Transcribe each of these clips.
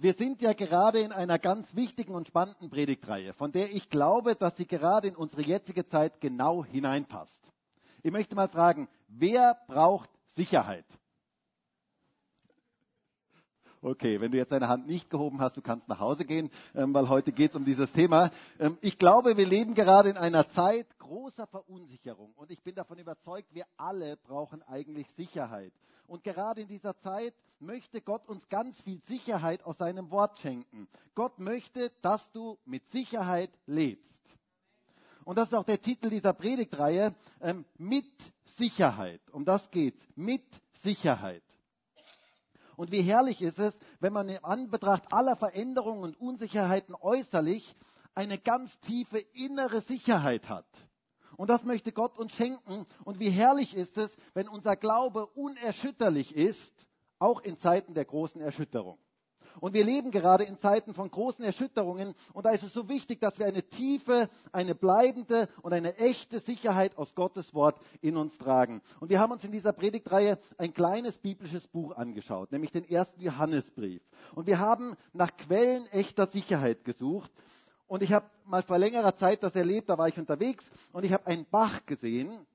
wir sind ja gerade in einer ganz wichtigen und spannenden Predigtreihe, von der ich glaube, dass sie gerade in unsere jetzige Zeit genau hineinpasst. Ich möchte mal fragen, wer braucht Sicherheit? Okay, wenn du jetzt deine Hand nicht gehoben hast, du kannst nach Hause gehen, ähm, weil heute geht es um dieses Thema. Ähm, ich glaube, wir leben gerade in einer Zeit großer Verunsicherung und ich bin davon überzeugt, wir alle brauchen eigentlich Sicherheit. Und gerade in dieser Zeit möchte Gott uns ganz viel Sicherheit aus seinem Wort schenken. Gott möchte, dass du mit Sicherheit lebst. Und das ist auch der Titel dieser Predigtreihe, ähm, mit Sicherheit. Um das geht's. Mit Sicherheit. Und wie herrlich ist es, wenn man in Anbetracht aller Veränderungen und Unsicherheiten äußerlich eine ganz tiefe innere Sicherheit hat. Und das möchte Gott uns schenken. Und wie herrlich ist es, wenn unser Glaube unerschütterlich ist, auch in Zeiten der großen Erschütterung. Und wir leben gerade in Zeiten von großen Erschütterungen. Und da ist es so wichtig, dass wir eine tiefe, eine bleibende und eine echte Sicherheit aus Gottes Wort in uns tragen. Und wir haben uns in dieser Predigtreihe ein kleines biblisches Buch angeschaut, nämlich den ersten Johannesbrief. Und wir haben nach Quellen echter Sicherheit gesucht. Und ich habe mal vor längerer Zeit das erlebt, da war ich unterwegs und ich habe einen Bach gesehen.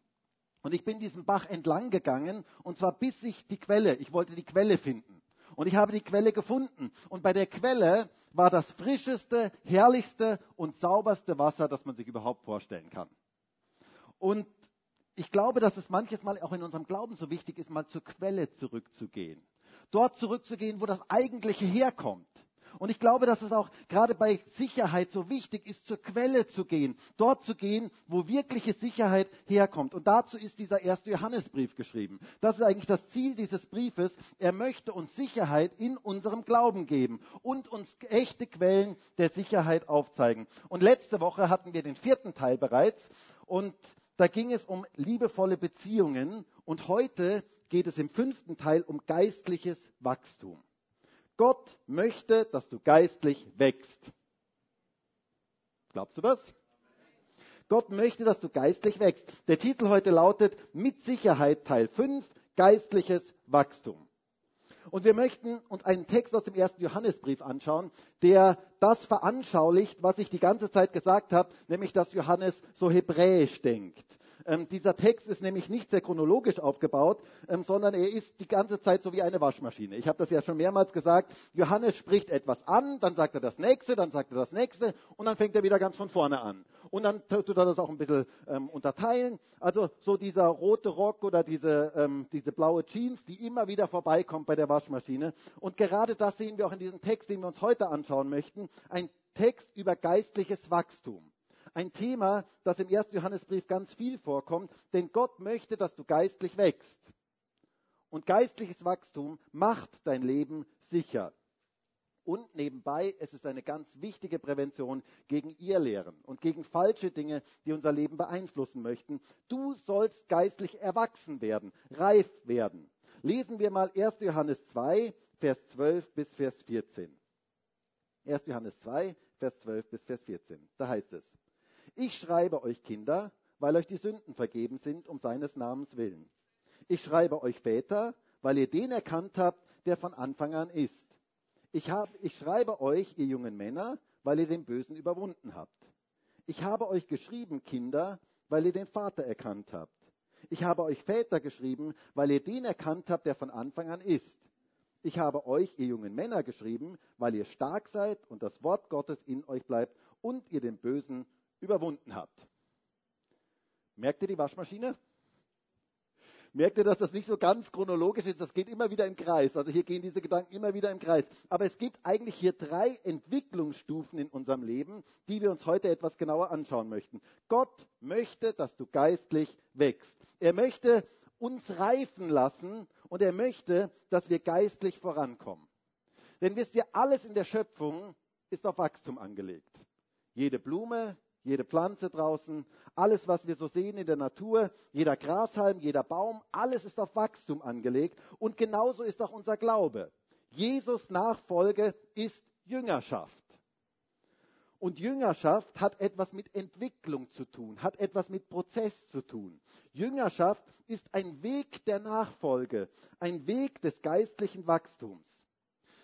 Und ich bin diesen Bach entlang gegangen und zwar bis ich die Quelle, ich wollte die Quelle finden. Und ich habe die Quelle gefunden. Und bei der Quelle war das frischeste, herrlichste und sauberste Wasser, das man sich überhaupt vorstellen kann. Und ich glaube, dass es manches Mal auch in unserem Glauben so wichtig ist, mal zur Quelle zurückzugehen. Dort zurückzugehen, wo das Eigentliche herkommt. Und ich glaube, dass es auch gerade bei Sicherheit so wichtig ist, zur Quelle zu gehen, dort zu gehen, wo wirkliche Sicherheit herkommt. Und dazu ist dieser erste Johannesbrief geschrieben. Das ist eigentlich das Ziel dieses Briefes. Er möchte uns Sicherheit in unserem Glauben geben und uns echte Quellen der Sicherheit aufzeigen. Und letzte Woche hatten wir den vierten Teil bereits und da ging es um liebevolle Beziehungen und heute geht es im fünften Teil um geistliches Wachstum. Gott möchte, dass du geistlich wächst. Glaubst du das? Gott möchte, dass du geistlich wächst. Der Titel heute lautet Mit Sicherheit Teil 5, geistliches Wachstum. Und wir möchten uns einen Text aus dem ersten Johannesbrief anschauen, der das veranschaulicht, was ich die ganze Zeit gesagt habe, nämlich dass Johannes so hebräisch denkt. Ähm, dieser Text ist nämlich nicht sehr chronologisch aufgebaut, ähm, sondern er ist die ganze Zeit so wie eine Waschmaschine. Ich habe das ja schon mehrmals gesagt. Johannes spricht etwas an, dann sagt er das nächste, dann sagt er das nächste und dann fängt er wieder ganz von vorne an. Und dann tut er das auch ein bisschen ähm, unterteilen. Also so dieser rote Rock oder diese, ähm, diese blaue Jeans, die immer wieder vorbeikommt bei der Waschmaschine. Und gerade das sehen wir auch in diesem Text, den wir uns heute anschauen möchten. Ein Text über geistliches Wachstum. Ein Thema, das im 1. Johannesbrief ganz viel vorkommt, denn Gott möchte, dass du geistlich wächst. Und geistliches Wachstum macht dein Leben sicher. Und nebenbei, es ist eine ganz wichtige Prävention gegen Irrlehren und gegen falsche Dinge, die unser Leben beeinflussen möchten. Du sollst geistlich erwachsen werden, reif werden. Lesen wir mal 1. Johannes 2, Vers 12 bis Vers 14. 1. Johannes 2, Vers 12 bis Vers 14. Da heißt es, ich schreibe euch Kinder, weil euch die Sünden vergeben sind um seines Namens willen. Ich schreibe euch Väter, weil ihr den erkannt habt, der von Anfang an ist. Ich, hab, ich schreibe euch, ihr jungen Männer, weil ihr den Bösen überwunden habt. Ich habe euch geschrieben, Kinder, weil ihr den Vater erkannt habt. Ich habe euch Väter geschrieben, weil ihr den erkannt habt, der von Anfang an ist. Ich habe euch, ihr jungen Männer, geschrieben, weil ihr stark seid und das Wort Gottes in euch bleibt und ihr den Bösen überwunden habt. Merkt ihr die Waschmaschine? Merkt ihr, dass das nicht so ganz chronologisch ist? Das geht immer wieder im Kreis. Also hier gehen diese Gedanken immer wieder im Kreis. Aber es gibt eigentlich hier drei Entwicklungsstufen in unserem Leben, die wir uns heute etwas genauer anschauen möchten. Gott möchte, dass du geistlich wächst. Er möchte uns reifen lassen und er möchte, dass wir geistlich vorankommen. Denn wisst ihr, alles in der Schöpfung ist auf Wachstum angelegt. Jede Blume, jede Pflanze draußen, alles, was wir so sehen in der Natur, jeder Grashalm, jeder Baum, alles ist auf Wachstum angelegt. Und genauso ist auch unser Glaube. Jesus Nachfolge ist Jüngerschaft. Und Jüngerschaft hat etwas mit Entwicklung zu tun, hat etwas mit Prozess zu tun. Jüngerschaft ist ein Weg der Nachfolge, ein Weg des geistlichen Wachstums.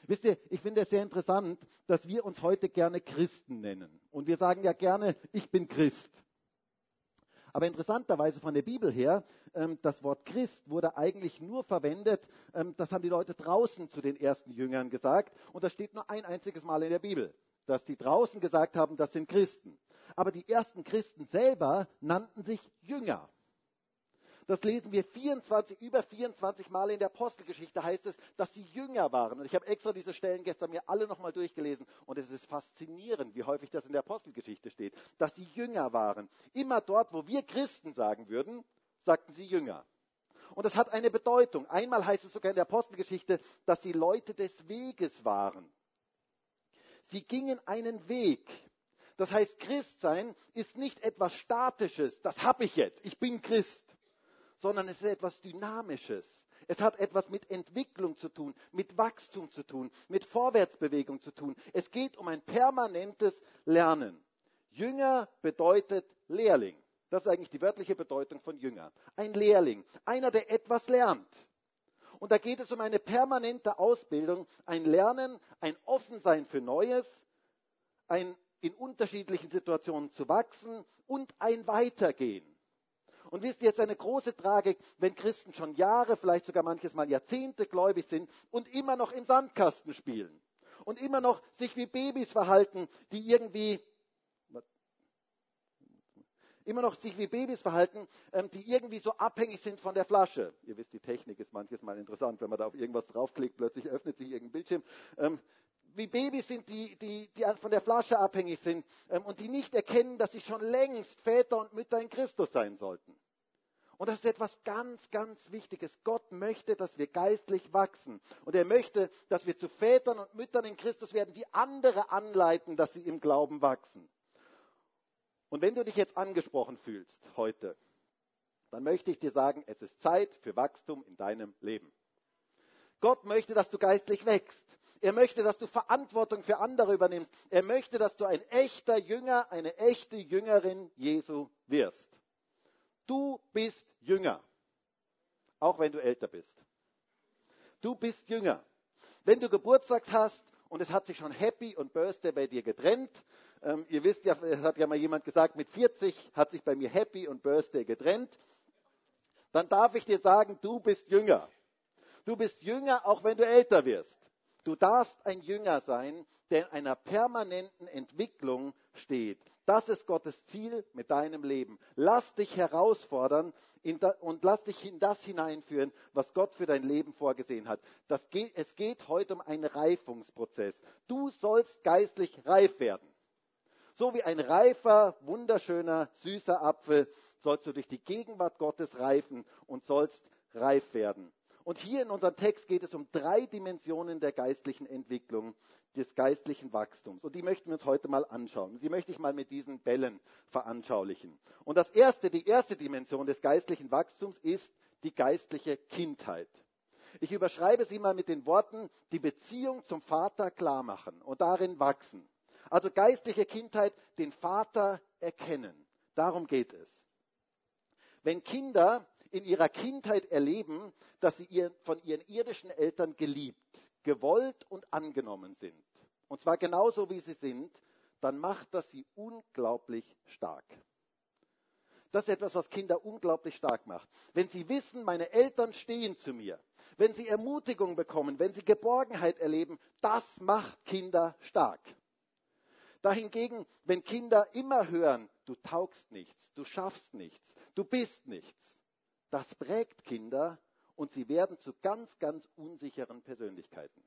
Wisst ihr, ich finde es sehr interessant, dass wir uns heute gerne Christen nennen. Und wir sagen ja gerne, ich bin Christ. Aber interessanterweise von der Bibel her, ähm, das Wort Christ wurde eigentlich nur verwendet, ähm, das haben die Leute draußen zu den ersten Jüngern gesagt. Und das steht nur ein einziges Mal in der Bibel, dass die draußen gesagt haben, das sind Christen. Aber die ersten Christen selber nannten sich Jünger. Das lesen wir 24, über 24 Mal in der Apostelgeschichte heißt es, dass sie Jünger waren. Und ich habe extra diese Stellen gestern mir alle nochmal durchgelesen. Und es ist faszinierend, wie häufig das in der Apostelgeschichte steht, dass sie Jünger waren. Immer dort, wo wir Christen sagen würden, sagten sie Jünger. Und das hat eine Bedeutung. Einmal heißt es sogar in der Apostelgeschichte, dass sie Leute des Weges waren. Sie gingen einen Weg. Das heißt, Christsein ist nicht etwas Statisches. Das habe ich jetzt. Ich bin Christ sondern es ist etwas Dynamisches. Es hat etwas mit Entwicklung zu tun, mit Wachstum zu tun, mit Vorwärtsbewegung zu tun. Es geht um ein permanentes Lernen. Jünger bedeutet Lehrling. Das ist eigentlich die wörtliche Bedeutung von Jünger. Ein Lehrling, einer, der etwas lernt. Und da geht es um eine permanente Ausbildung, ein Lernen, ein Offensein für Neues, ein in unterschiedlichen Situationen zu wachsen und ein Weitergehen. Und wisst ihr, jetzt eine große Tragik, wenn Christen schon Jahre, vielleicht sogar manches Mal Jahrzehnte gläubig sind und immer noch im Sandkasten spielen. Und immer noch sich wie Babys verhalten, die irgendwie, immer noch sich wie Babys verhalten, ähm, die irgendwie so abhängig sind von der Flasche. Ihr wisst, die Technik ist manches Mal interessant, wenn man da auf irgendwas draufklickt, plötzlich öffnet sich irgendein Bildschirm. Wie Babys sind, die, die, die von der Flasche abhängig sind ähm, und die nicht erkennen, dass sie schon längst Väter und Mütter in Christus sein sollten. Und das ist etwas ganz, ganz Wichtiges. Gott möchte, dass wir geistlich wachsen. Und er möchte, dass wir zu Vätern und Müttern in Christus werden, die andere anleiten, dass sie im Glauben wachsen. Und wenn du dich jetzt angesprochen fühlst heute, dann möchte ich dir sagen, es ist Zeit für Wachstum in deinem Leben. Gott möchte, dass du geistlich wächst. Er möchte, dass du Verantwortung für andere übernimmst. Er möchte, dass du ein echter Jünger, eine echte Jüngerin Jesu wirst. Du bist Jünger, auch wenn du älter bist. Du bist Jünger. Wenn du Geburtstag hast und es hat sich schon Happy und Birthday bei dir getrennt, ähm, ihr wisst ja, es hat ja mal jemand gesagt, mit 40 hat sich bei mir Happy und Birthday getrennt, dann darf ich dir sagen, du bist Jünger. Du bist Jünger, auch wenn du älter wirst. Du darfst ein Jünger sein, der in einer permanenten Entwicklung steht. Das ist Gottes Ziel mit deinem Leben. Lass dich herausfordern und lass dich in das hineinführen, was Gott für dein Leben vorgesehen hat. Geht, es geht heute um einen Reifungsprozess. Du sollst geistlich reif werden. So wie ein reifer, wunderschöner, süßer Apfel sollst du durch die Gegenwart Gottes reifen und sollst reif werden. Und hier in unserem Text geht es um drei Dimensionen der geistlichen Entwicklung, des geistlichen Wachstums. Und die möchten wir uns heute mal anschauen. Die möchte ich mal mit diesen Bällen veranschaulichen. Und das erste, die erste Dimension des geistlichen Wachstums ist die geistliche Kindheit. Ich überschreibe sie mal mit den Worten, die Beziehung zum Vater klar machen und darin wachsen. Also geistliche Kindheit, den Vater erkennen. Darum geht es. Wenn Kinder in ihrer Kindheit erleben, dass sie von ihren irdischen Eltern geliebt, gewollt und angenommen sind, und zwar genauso wie sie sind, dann macht das sie unglaublich stark. Das ist etwas, was Kinder unglaublich stark macht. Wenn sie wissen, meine Eltern stehen zu mir, wenn sie Ermutigung bekommen, wenn sie Geborgenheit erleben, das macht Kinder stark. Dahingegen, wenn Kinder immer hören, du taugst nichts, du schaffst nichts, du bist nichts, das prägt Kinder und sie werden zu ganz, ganz unsicheren Persönlichkeiten.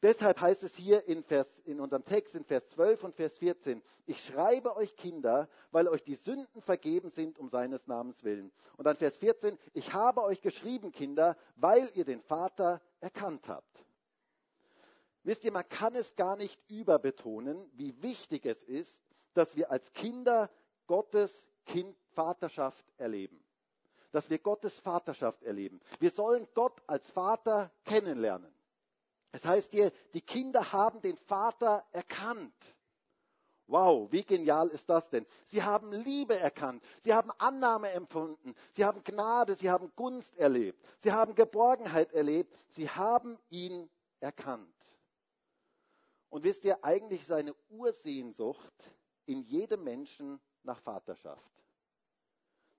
Deshalb heißt es hier in, Vers, in unserem Text in Vers 12 und Vers 14, ich schreibe euch Kinder, weil euch die Sünden vergeben sind um seines Namens willen. Und dann Vers 14, ich habe euch geschrieben, Kinder, weil ihr den Vater erkannt habt. Wisst ihr, man kann es gar nicht überbetonen, wie wichtig es ist, dass wir als Kinder Gottes kind Vaterschaft erleben dass wir Gottes Vaterschaft erleben. Wir sollen Gott als Vater kennenlernen. Es heißt hier, die Kinder haben den Vater erkannt. Wow, wie genial ist das denn? Sie haben Liebe erkannt, sie haben Annahme empfunden, sie haben Gnade, sie haben Gunst erlebt, sie haben Geborgenheit erlebt, sie haben ihn erkannt. Und wisst ihr, eigentlich ist eine Ursehnsucht in jedem Menschen nach Vaterschaft.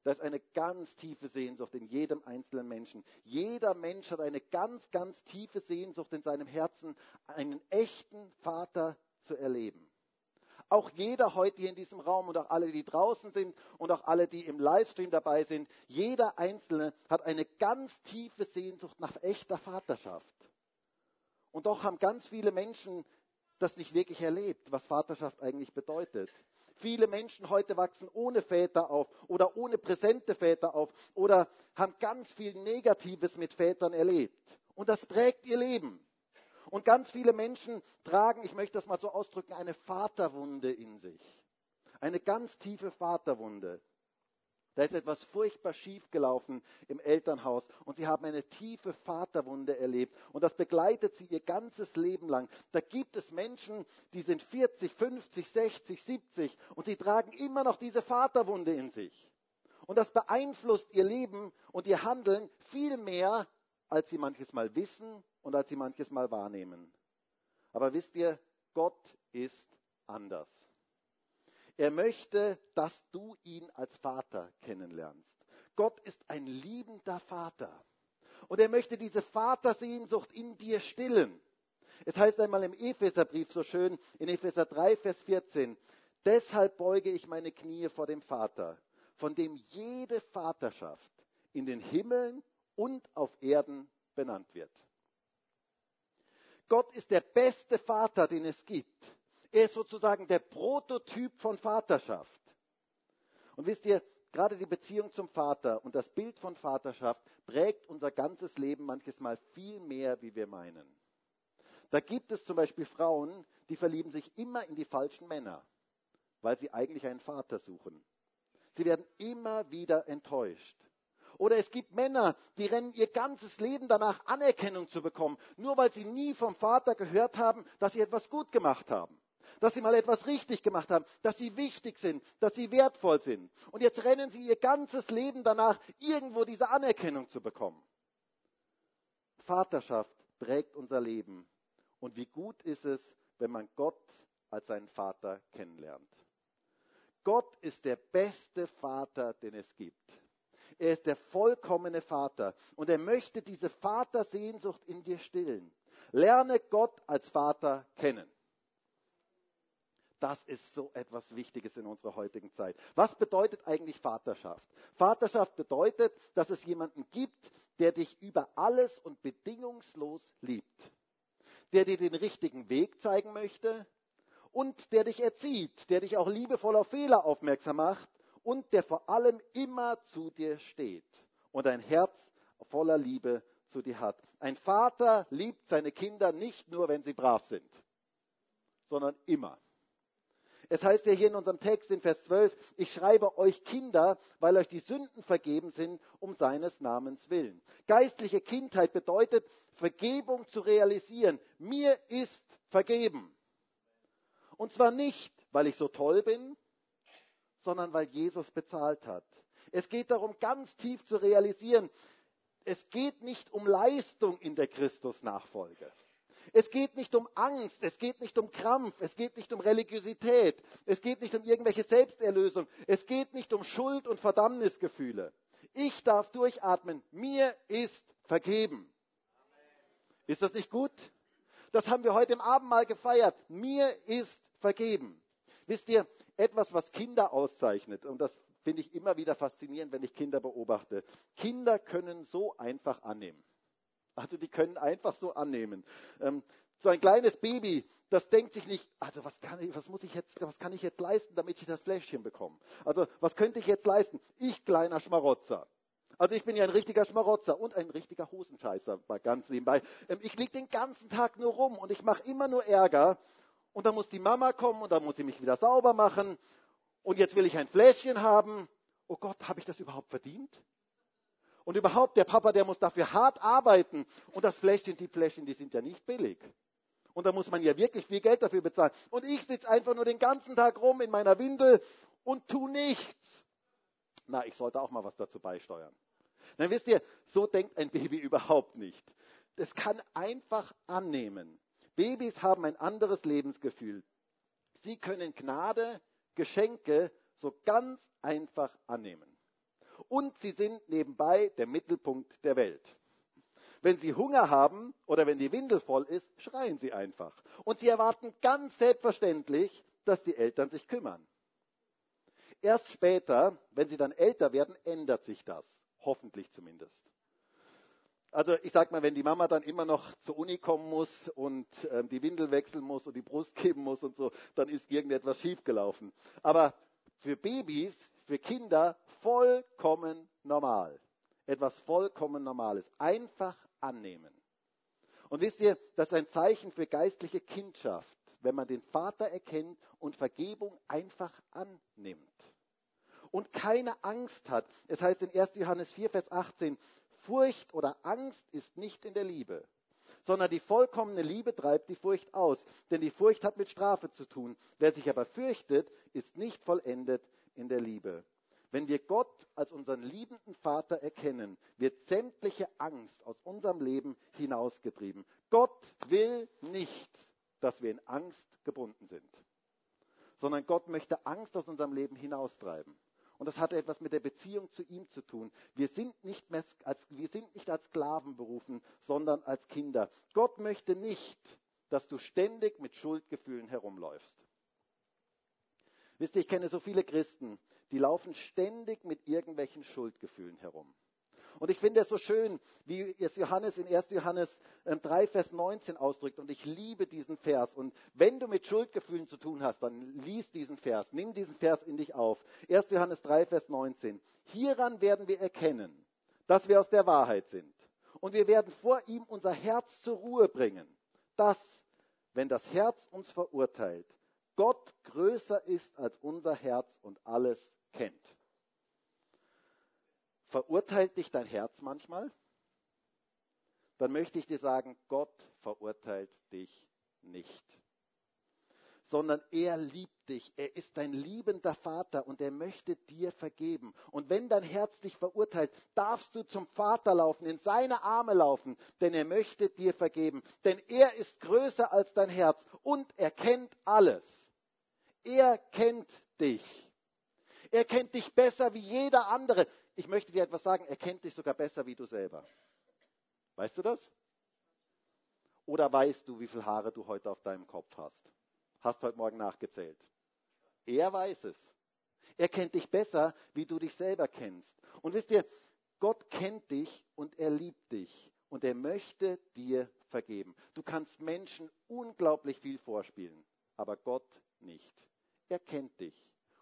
Da ist eine ganz tiefe Sehnsucht in jedem einzelnen Menschen. Jeder Mensch hat eine ganz, ganz tiefe Sehnsucht in seinem Herzen, einen echten Vater zu erleben. Auch jeder heute hier in diesem Raum und auch alle, die draußen sind und auch alle, die im Livestream dabei sind, jeder Einzelne hat eine ganz tiefe Sehnsucht nach echter Vaterschaft. Und doch haben ganz viele Menschen das nicht wirklich erlebt, was Vaterschaft eigentlich bedeutet. Viele Menschen heute wachsen ohne Väter auf oder ohne präsente Väter auf oder haben ganz viel Negatives mit Vätern erlebt. Und das prägt ihr Leben. Und ganz viele Menschen tragen, ich möchte das mal so ausdrücken, eine Vaterwunde in sich. Eine ganz tiefe Vaterwunde. Da ist etwas furchtbar schief gelaufen im Elternhaus und sie haben eine tiefe Vaterwunde erlebt und das begleitet sie ihr ganzes Leben lang. Da gibt es Menschen, die sind 40, 50, 60, 70 und sie tragen immer noch diese Vaterwunde in sich. Und das beeinflusst ihr Leben und ihr Handeln viel mehr, als sie manches Mal wissen und als sie manches Mal wahrnehmen. Aber wisst ihr, Gott ist anders. Er möchte, dass du ihn als Vater kennenlernst. Gott ist ein liebender Vater. Und er möchte diese Vatersehnsucht in dir stillen. Es heißt einmal im Epheserbrief so schön, in Epheser 3, Vers 14, deshalb beuge ich meine Knie vor dem Vater, von dem jede Vaterschaft in den Himmeln und auf Erden benannt wird. Gott ist der beste Vater, den es gibt. Er ist sozusagen der Prototyp von Vaterschaft. Und wisst ihr, gerade die Beziehung zum Vater und das Bild von Vaterschaft prägt unser ganzes Leben manches Mal viel mehr, wie wir meinen. Da gibt es zum Beispiel Frauen, die verlieben sich immer in die falschen Männer, weil sie eigentlich einen Vater suchen. Sie werden immer wieder enttäuscht. Oder es gibt Männer, die rennen ihr ganzes Leben danach, Anerkennung zu bekommen, nur weil sie nie vom Vater gehört haben, dass sie etwas gut gemacht haben dass sie mal etwas richtig gemacht haben, dass sie wichtig sind, dass sie wertvoll sind. Und jetzt rennen sie ihr ganzes Leben danach, irgendwo diese Anerkennung zu bekommen. Vaterschaft prägt unser Leben. Und wie gut ist es, wenn man Gott als seinen Vater kennenlernt. Gott ist der beste Vater, den es gibt. Er ist der vollkommene Vater und er möchte diese Vatersehnsucht in dir stillen. Lerne Gott als Vater kennen. Das ist so etwas Wichtiges in unserer heutigen Zeit. Was bedeutet eigentlich Vaterschaft? Vaterschaft bedeutet, dass es jemanden gibt, der dich über alles und bedingungslos liebt, der dir den richtigen Weg zeigen möchte und der dich erzieht, der dich auch liebevoll auf Fehler aufmerksam macht und der vor allem immer zu dir steht und ein Herz voller Liebe zu dir hat. Ein Vater liebt seine Kinder nicht nur, wenn sie brav sind, sondern immer. Es heißt ja hier in unserem Text in Vers 12, ich schreibe euch Kinder, weil euch die Sünden vergeben sind, um seines Namens willen. Geistliche Kindheit bedeutet, Vergebung zu realisieren. Mir ist vergeben. Und zwar nicht, weil ich so toll bin, sondern weil Jesus bezahlt hat. Es geht darum, ganz tief zu realisieren, es geht nicht um Leistung in der Christusnachfolge. Es geht nicht um Angst, es geht nicht um Krampf, es geht nicht um Religiosität, es geht nicht um irgendwelche Selbsterlösung, es geht nicht um Schuld und Verdammnisgefühle. Ich darf durchatmen, mir ist vergeben. Ist das nicht gut? Das haben wir heute im Abendmahl gefeiert. Mir ist vergeben. Wisst ihr, etwas, was Kinder auszeichnet, und das finde ich immer wieder faszinierend, wenn ich Kinder beobachte. Kinder können so einfach annehmen. Also die können einfach so annehmen. Ähm, so ein kleines Baby, das denkt sich nicht, also was kann ich, was muss ich jetzt, was kann ich jetzt leisten, damit ich das Fläschchen bekomme? Also was könnte ich jetzt leisten? Ich kleiner Schmarotzer. Also ich bin ja ein richtiger Schmarotzer und ein richtiger Hosenscheißer, ganz nebenbei. Ähm, ich liege den ganzen Tag nur rum und ich mache immer nur Ärger. Und dann muss die Mama kommen und dann muss sie mich wieder sauber machen. Und jetzt will ich ein Fläschchen haben. Oh Gott, habe ich das überhaupt verdient? Und überhaupt, der Papa, der muss dafür hart arbeiten. Und das Fläschchen, die Fläschchen, die sind ja nicht billig. Und da muss man ja wirklich viel Geld dafür bezahlen. Und ich sitze einfach nur den ganzen Tag rum in meiner Windel und tu nichts. Na, ich sollte auch mal was dazu beisteuern. Dann wisst ihr, so denkt ein Baby überhaupt nicht. das kann einfach annehmen. Babys haben ein anderes Lebensgefühl. Sie können Gnade, Geschenke so ganz einfach annehmen. Und sie sind nebenbei der Mittelpunkt der Welt. Wenn sie Hunger haben oder wenn die Windel voll ist, schreien sie einfach. Und sie erwarten ganz selbstverständlich, dass die Eltern sich kümmern. Erst später, wenn sie dann älter werden, ändert sich das. Hoffentlich zumindest. Also ich sag mal, wenn die Mama dann immer noch zur Uni kommen muss und ähm, die Windel wechseln muss und die Brust geben muss und so, dann ist irgendetwas schiefgelaufen. Aber für Babys, für Kinder vollkommen normal. Etwas vollkommen Normales. Einfach annehmen. Und wisst ihr, das ist ein Zeichen für geistliche Kindschaft, wenn man den Vater erkennt und Vergebung einfach annimmt. Und keine Angst hat. Es heißt in 1. Johannes 4, Vers 18, Furcht oder Angst ist nicht in der Liebe, sondern die vollkommene Liebe treibt die Furcht aus. Denn die Furcht hat mit Strafe zu tun. Wer sich aber fürchtet, ist nicht vollendet in der Liebe. Wenn wir Gott als unseren liebenden Vater erkennen, wird sämtliche Angst aus unserem Leben hinausgetrieben. Gott will nicht, dass wir in Angst gebunden sind, sondern Gott möchte Angst aus unserem Leben hinaustreiben. Und das hat etwas mit der Beziehung zu ihm zu tun. Wir sind nicht, mehr als, wir sind nicht als Sklaven berufen, sondern als Kinder. Gott möchte nicht, dass du ständig mit Schuldgefühlen herumläufst. Wisst ihr, ich kenne so viele Christen, die laufen ständig mit irgendwelchen Schuldgefühlen herum. Und ich finde es so schön, wie es Johannes in 1. Johannes 3, ähm, Vers 19 ausdrückt. Und ich liebe diesen Vers. Und wenn du mit Schuldgefühlen zu tun hast, dann lies diesen Vers. Nimm diesen Vers in dich auf. 1. Johannes 3, Vers 19. Hieran werden wir erkennen, dass wir aus der Wahrheit sind. Und wir werden vor ihm unser Herz zur Ruhe bringen. Dass, wenn das Herz uns verurteilt, Gott größer ist als unser Herz und alles kennt. Verurteilt dich dein Herz manchmal? Dann möchte ich dir sagen, Gott verurteilt dich nicht, sondern er liebt dich. Er ist dein liebender Vater und er möchte dir vergeben. Und wenn dein Herz dich verurteilt, darfst du zum Vater laufen, in seine Arme laufen, denn er möchte dir vergeben. Denn er ist größer als dein Herz und er kennt alles. Er kennt dich. Er kennt dich besser wie jeder andere ich möchte dir etwas sagen, er kennt dich sogar besser wie du selber. Weißt du das? Oder weißt du, wie viele Haare du heute auf deinem Kopf hast? Hast heute Morgen nachgezählt. Er weiß es. Er kennt dich besser, wie du dich selber kennst. Und wisst ihr, Gott kennt dich und er liebt dich und er möchte dir vergeben. Du kannst Menschen unglaublich viel vorspielen, aber Gott nicht. Er kennt dich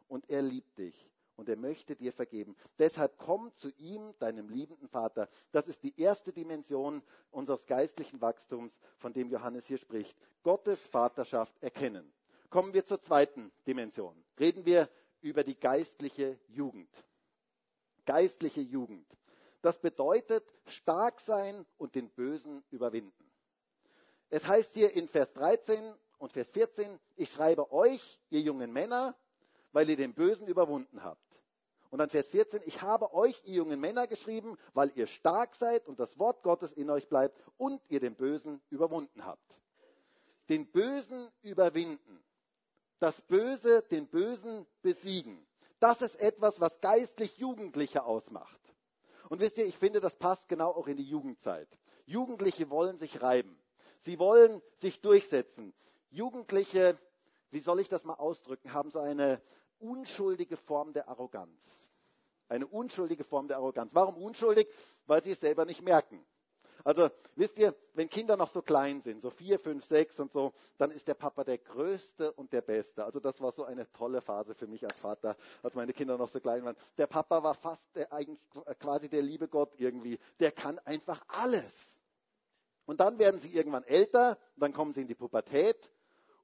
und er liebt dich und er möchte dir vergeben. Deshalb komm zu ihm, deinem liebenden Vater. Das ist die erste Dimension unseres geistlichen Wachstums, von dem Johannes hier spricht. Gottes Vaterschaft erkennen. Kommen wir zur zweiten Dimension. Reden wir über die geistliche Jugend. Geistliche Jugend. Das bedeutet stark sein und den Bösen überwinden. Es heißt hier in Vers 13 und Vers 14, ich schreibe euch, ihr jungen Männer, weil ihr den Bösen überwunden habt. Und dann Vers 14, ich habe euch, ihr jungen Männer, geschrieben, weil ihr stark seid und das Wort Gottes in euch bleibt und ihr den Bösen überwunden habt. Den Bösen überwinden. Das Böse, den Bösen besiegen. Das ist etwas, was geistlich Jugendliche ausmacht. Und wisst ihr, ich finde, das passt genau auch in die Jugendzeit. Jugendliche wollen sich reiben. Sie wollen sich durchsetzen. Jugendliche, wie soll ich das mal ausdrücken, haben so eine unschuldige Form der Arroganz. Eine unschuldige Form der Arroganz. Warum unschuldig? Weil sie es selber nicht merken. Also wisst ihr, wenn Kinder noch so klein sind, so vier, fünf, sechs und so, dann ist der Papa der Größte und der Beste. Also das war so eine tolle Phase für mich als Vater, als meine Kinder noch so klein waren. Der Papa war fast der, eigentlich quasi der liebe Gott irgendwie. Der kann einfach alles. Und dann werden sie irgendwann älter, dann kommen sie in die Pubertät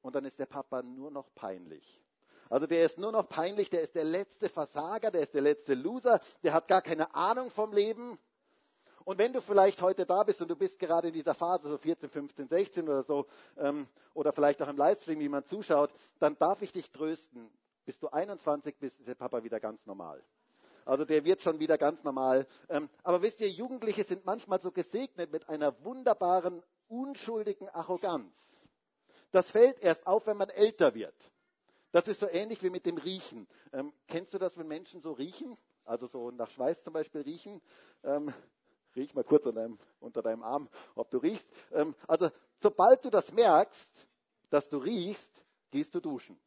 und dann ist der Papa nur noch peinlich. Also der ist nur noch peinlich, der ist der letzte Versager, der ist der letzte Loser, der hat gar keine Ahnung vom Leben. Und wenn du vielleicht heute da bist und du bist gerade in dieser Phase, so 14, 15, 16 oder so, ähm, oder vielleicht auch im Livestream jemand zuschaut, dann darf ich dich trösten. Bis du 21 bist, ist der Papa wieder ganz normal. Also der wird schon wieder ganz normal. Ähm, aber wisst ihr, Jugendliche sind manchmal so gesegnet mit einer wunderbaren, unschuldigen Arroganz. Das fällt erst auf, wenn man älter wird. Das ist so ähnlich wie mit dem Riechen. Ähm, kennst du das, wenn Menschen so riechen? Also so nach Schweiß zum Beispiel riechen. Ähm, riech mal kurz deinem, unter deinem Arm, ob du riechst. Ähm, also sobald du das merkst, dass du riechst, gehst du duschen.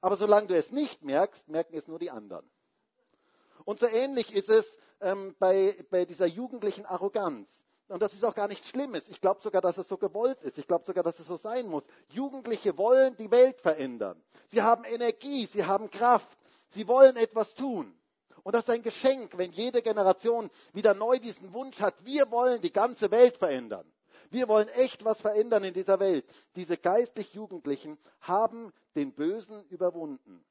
Aber solange du es nicht merkst, merken es nur die anderen. Und so ähnlich ist es ähm, bei, bei dieser jugendlichen Arroganz. Und das ist auch gar nichts Schlimmes. Ich glaube sogar, dass es so gewollt ist. Ich glaube sogar, dass es so sein muss. Jugendliche wollen die Welt verändern. Sie haben Energie, sie haben Kraft, sie wollen etwas tun. Und das ist ein Geschenk, wenn jede Generation wieder neu diesen Wunsch hat, wir wollen die ganze Welt verändern. Wir wollen echt was verändern in dieser Welt. Diese geistlich Jugendlichen haben den Bösen überwunden.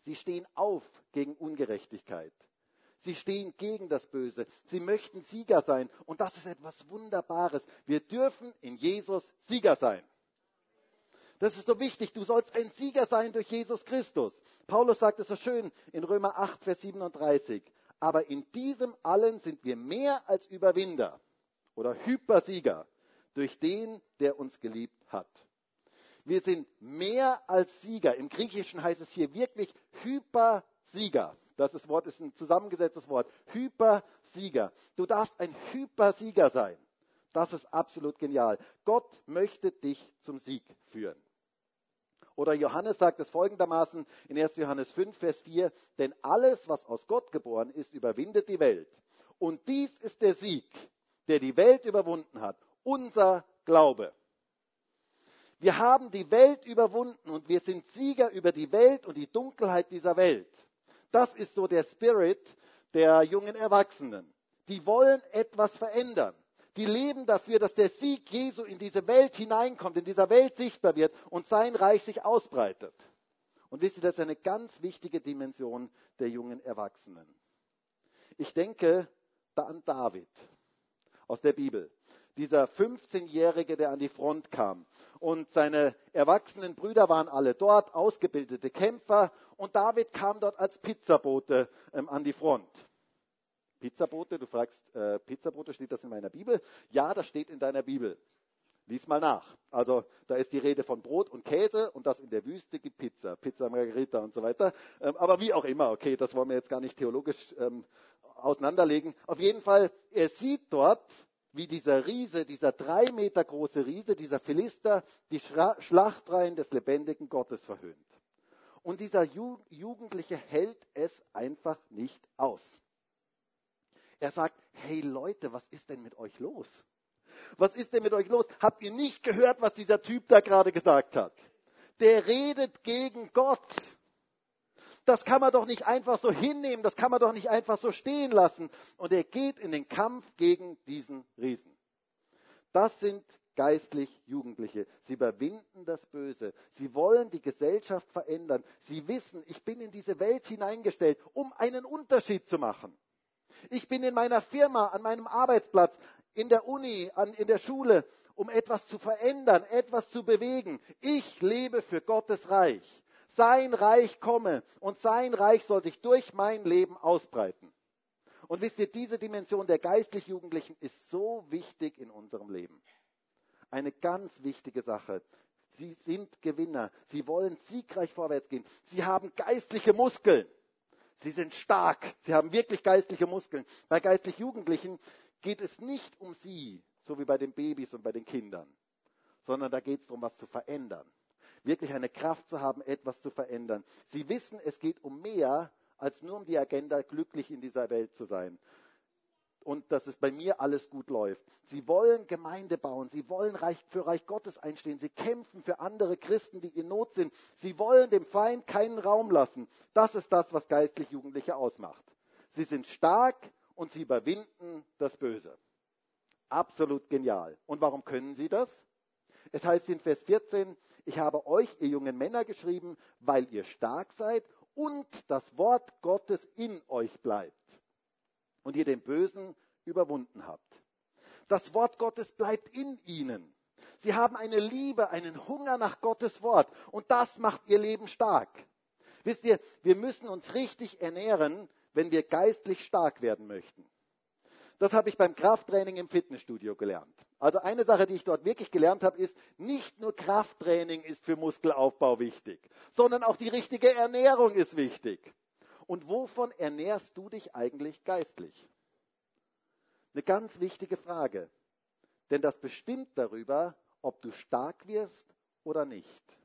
Sie stehen auf gegen Ungerechtigkeit. Sie stehen gegen das Böse. Sie möchten Sieger sein. Und das ist etwas Wunderbares. Wir dürfen in Jesus Sieger sein. Das ist so wichtig. Du sollst ein Sieger sein durch Jesus Christus. Paulus sagt es so schön in Römer 8, Vers 37. Aber in diesem allen sind wir mehr als Überwinder oder Hypersieger durch den, der uns geliebt hat. Wir sind mehr als Sieger. Im Griechischen heißt es hier wirklich Hypersieger. Das ist Wort ist ein zusammengesetztes Wort. Hypersieger. Du darfst ein Hypersieger sein. Das ist absolut genial. Gott möchte dich zum Sieg führen. Oder Johannes sagt es folgendermaßen in 1. Johannes 5, Vers 4, denn alles, was aus Gott geboren ist, überwindet die Welt. Und dies ist der Sieg, der die Welt überwunden hat, unser Glaube. Wir haben die Welt überwunden und wir sind Sieger über die Welt und die Dunkelheit dieser Welt. Das ist so der Spirit der jungen Erwachsenen. Die wollen etwas verändern. Die leben dafür, dass der Sieg Jesu in diese Welt hineinkommt, in dieser Welt sichtbar wird und sein Reich sich ausbreitet. Und wisst ihr, das ist eine ganz wichtige Dimension der jungen Erwachsenen. Ich denke da an David aus der Bibel dieser 15-Jährige, der an die Front kam. Und seine erwachsenen Brüder waren alle dort, ausgebildete Kämpfer. Und David kam dort als Pizzabote ähm, an die Front. Pizzabote, du fragst, äh, Pizzabote, steht das in meiner Bibel? Ja, das steht in deiner Bibel. Lies mal nach. Also da ist die Rede von Brot und Käse und das in der Wüste gibt Pizza, Pizza Margherita und so weiter. Ähm, aber wie auch immer, okay, das wollen wir jetzt gar nicht theologisch ähm, auseinanderlegen. Auf jeden Fall, er sieht dort wie dieser Riese, dieser drei Meter große Riese, dieser Philister, die Schlachtreihen des lebendigen Gottes verhöhnt. Und dieser Ju Jugendliche hält es einfach nicht aus. Er sagt, hey Leute, was ist denn mit euch los? Was ist denn mit euch los? Habt ihr nicht gehört, was dieser Typ da gerade gesagt hat? Der redet gegen Gott. Das kann man doch nicht einfach so hinnehmen, das kann man doch nicht einfach so stehen lassen. Und er geht in den Kampf gegen diesen Riesen. Das sind geistlich Jugendliche. Sie überwinden das Böse. Sie wollen die Gesellschaft verändern. Sie wissen, ich bin in diese Welt hineingestellt, um einen Unterschied zu machen. Ich bin in meiner Firma, an meinem Arbeitsplatz, in der Uni, an, in der Schule, um etwas zu verändern, etwas zu bewegen. Ich lebe für Gottes Reich sein Reich komme und sein Reich soll sich durch mein Leben ausbreiten. Und wisst ihr, diese Dimension der geistlich Jugendlichen ist so wichtig in unserem Leben. Eine ganz wichtige Sache. Sie sind Gewinner. Sie wollen siegreich vorwärts gehen. Sie haben geistliche Muskeln. Sie sind stark. Sie haben wirklich geistliche Muskeln. Bei geistlich Jugendlichen geht es nicht um sie, so wie bei den Babys und bei den Kindern, sondern da geht es darum, was zu verändern wirklich eine Kraft zu haben, etwas zu verändern. Sie wissen, es geht um mehr als nur um die Agenda, glücklich in dieser Welt zu sein. Und dass es bei mir alles gut läuft. Sie wollen Gemeinde bauen. Sie wollen für Reich Gottes einstehen. Sie kämpfen für andere Christen, die in Not sind. Sie wollen dem Feind keinen Raum lassen. Das ist das, was geistlich Jugendliche ausmacht. Sie sind stark und sie überwinden das Böse. Absolut genial. Und warum können sie das? Es heißt in Vers 14, ich habe euch, ihr jungen Männer, geschrieben, weil ihr stark seid und das Wort Gottes in euch bleibt und ihr den Bösen überwunden habt. Das Wort Gottes bleibt in ihnen. Sie haben eine Liebe, einen Hunger nach Gottes Wort und das macht ihr Leben stark. Wisst ihr, wir müssen uns richtig ernähren, wenn wir geistlich stark werden möchten. Das habe ich beim Krafttraining im Fitnessstudio gelernt. Also eine Sache, die ich dort wirklich gelernt habe, ist, nicht nur Krafttraining ist für Muskelaufbau wichtig, sondern auch die richtige Ernährung ist wichtig. Und wovon ernährst du dich eigentlich geistlich? Eine ganz wichtige Frage. Denn das bestimmt darüber, ob du stark wirst oder nicht.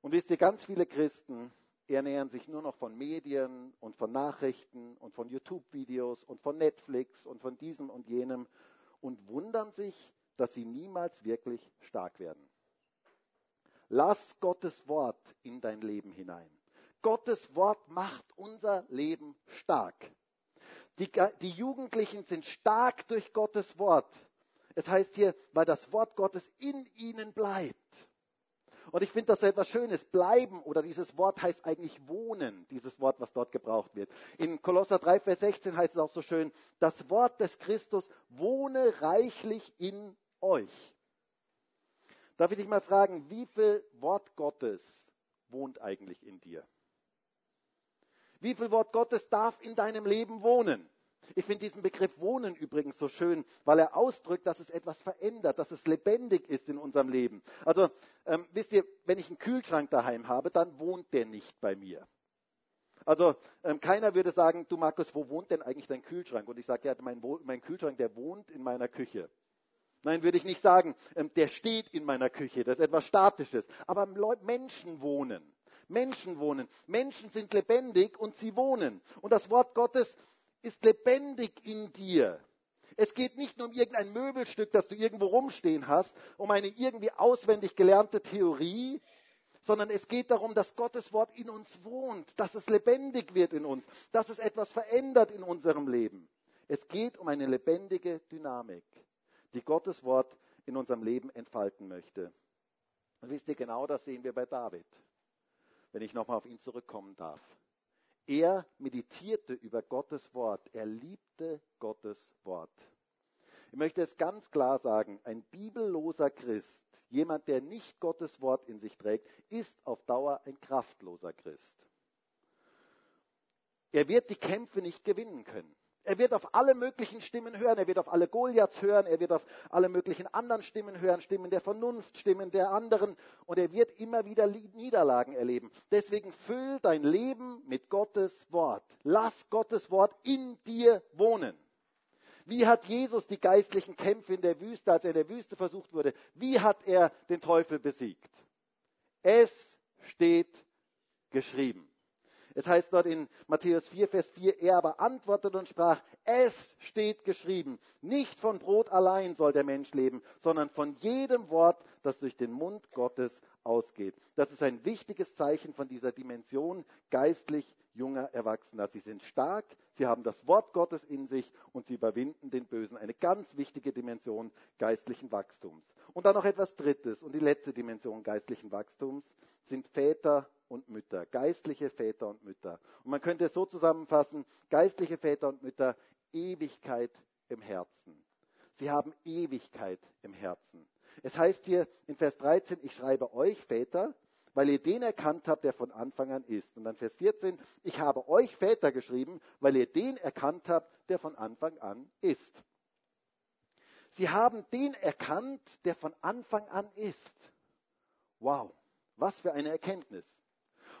Und wisst ihr, ganz viele Christen ernähren sich nur noch von Medien und von Nachrichten und von YouTube-Videos und von Netflix und von diesem und jenem und wundern sich, dass sie niemals wirklich stark werden. Lass Gottes Wort in dein Leben hinein. Gottes Wort macht unser Leben stark. Die, die, Jugendlichen sind stark durch Gottes Wort. Es heißt hier, weil das Wort Gottes in ihnen bleibt. Und ich finde das so etwas Schönes. Bleiben oder dieses Wort heißt eigentlich wohnen, dieses Wort, was dort gebraucht wird. In Kolosser 3, Vers 16 heißt es auch so schön, das Wort des Christus wohne reichlich in euch. Darf ich dich mal fragen, wie viel Wort Gottes wohnt eigentlich in dir? Wie viel Wort Gottes darf in deinem Leben wohnen? Ich finde diesen Begriff Wohnen übrigens so schön, weil er ausdrückt, dass es etwas verändert, dass es lebendig ist in unserem Leben. Also ähm, wisst ihr, wenn ich einen Kühlschrank daheim habe, dann wohnt der nicht bei mir. Also ähm, keiner würde sagen, du Markus, wo wohnt denn eigentlich dein Kühlschrank? Und ich sage, ja, mein, mein, Kühlschrank, der wohnt in meiner Küche. Nein, würde ich nicht sagen, ähm, der steht in meiner Küche, das ist etwas Statisches. Aber Menschen wohnen. Menschen wohnen. Menschen sind lebendig und sie wohnen. Und das Wort Gottes ist lebendig in dir. Es geht nicht nur um irgendein Möbelstück, das du irgendwo rumstehen hast, um eine irgendwie auswendig gelernte Theorie, sondern es geht darum, dass Gottes Wort in uns wohnt, dass es lebendig wird in uns, dass es etwas verändert in unserem Leben. Es geht um eine lebendige Dynamik, die Gottes Wort in unserem Leben entfalten möchte. Und wisst ihr, genau das sehen wir bei David, wenn ich nochmal auf ihn zurückkommen darf. Er meditierte über Gottes Wort. Er liebte Gottes Wort. Ich möchte es ganz klar sagen, ein bibelloser Christ, jemand, der nicht Gottes Wort in sich trägt, ist auf Dauer ein kraftloser Christ. Er wird die Kämpfe nicht gewinnen können. Er wird auf alle möglichen Stimmen hören, er wird auf alle Goliaths hören, er wird auf alle möglichen anderen Stimmen hören, Stimmen der Vernunft, Stimmen der anderen und er wird immer wieder Niederlagen erleben. Deswegen füll dein Leben mit Gottes Wort. Lass Gottes Wort in dir wohnen. Wie hat Jesus die geistlichen Kämpfe in der Wüste, als er in der Wüste versucht wurde, wie hat er den Teufel besiegt? Es steht geschrieben. Es heißt dort in Matthäus 4, Vers 4, er aber antwortete und sprach, es steht geschrieben, nicht von Brot allein soll der Mensch leben, sondern von jedem Wort, das durch den Mund Gottes ausgeht. Das ist ein wichtiges Zeichen von dieser Dimension geistlich junger Erwachsener. Sie sind stark, sie haben das Wort Gottes in sich und sie überwinden den Bösen. Eine ganz wichtige Dimension geistlichen Wachstums. Und dann noch etwas Drittes und die letzte Dimension geistlichen Wachstums sind Väter und Mütter, geistliche Väter und Mütter. Und man könnte es so zusammenfassen, geistliche Väter und Mütter, Ewigkeit im Herzen. Sie haben Ewigkeit im Herzen. Es heißt hier in Vers 13, ich schreibe euch Väter, weil ihr den erkannt habt, der von Anfang an ist. Und dann Vers 14, ich habe euch Väter geschrieben, weil ihr den erkannt habt, der von Anfang an ist. Sie haben den erkannt, der von Anfang an ist. Wow, was für eine Erkenntnis.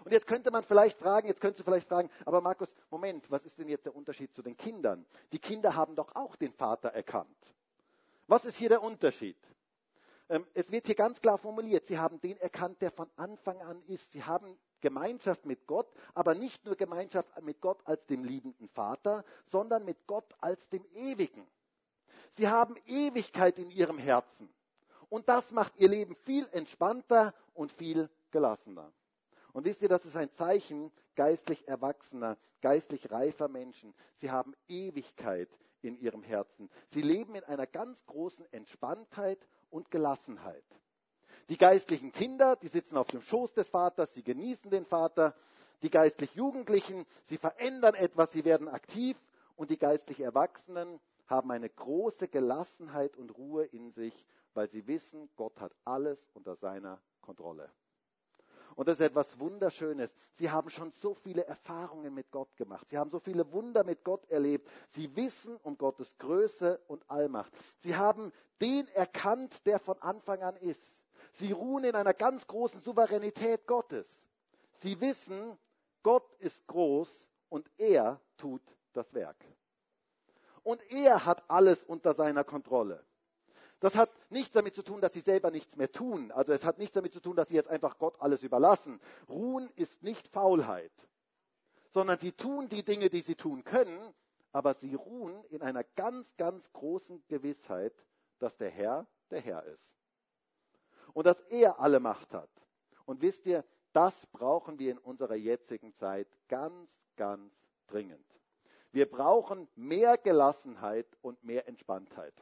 Und jetzt könnte man vielleicht fragen, jetzt könntest du vielleicht fragen, aber Markus, Moment, was ist denn jetzt der Unterschied zu den Kindern? Die Kinder haben doch auch den Vater erkannt. Was ist hier der Unterschied? Ähm, es wird hier ganz klar formuliert, sie haben den erkannt, der von Anfang an ist. Sie haben Gemeinschaft mit Gott, aber nicht nur Gemeinschaft mit Gott als dem liebenden Vater, sondern mit Gott als dem Ewigen. Sie haben Ewigkeit in ihrem Herzen. Und das macht ihr Leben viel entspannter und viel gelassener. Und wisst ihr, das ist ein Zeichen geistlich erwachsener, geistlich reifer Menschen. Sie haben Ewigkeit in ihrem Herzen. Sie leben in einer ganz großen Entspanntheit und Gelassenheit. Die geistlichen Kinder, die sitzen auf dem Schoß des Vaters, sie genießen den Vater. Die geistlich Jugendlichen, sie verändern etwas, sie werden aktiv. Und die geistlich Erwachsenen haben eine große Gelassenheit und Ruhe in sich, weil sie wissen, Gott hat alles unter seiner Kontrolle. Und das ist etwas Wunderschönes. Sie haben schon so viele Erfahrungen mit Gott gemacht. Sie haben so viele Wunder mit Gott erlebt. Sie wissen um Gottes Größe und Allmacht. Sie haben den erkannt, der von Anfang an ist. Sie ruhen in einer ganz großen Souveränität Gottes. Sie wissen, Gott ist groß und er tut das Werk. Und er hat alles unter seiner Kontrolle. Das hat nichts damit zu tun, dass sie selber nichts mehr tun. Also es hat nichts damit zu tun, dass sie jetzt einfach Gott alles überlassen. Ruhen ist nicht Faulheit, sondern sie tun die Dinge, die sie tun können, aber sie ruhen in einer ganz, ganz großen Gewissheit, dass der Herr der Herr ist. Und dass er alle Macht hat. Und wisst ihr, das brauchen wir in unserer jetzigen Zeit ganz, ganz dringend. Wir brauchen mehr Gelassenheit und mehr Entspanntheit.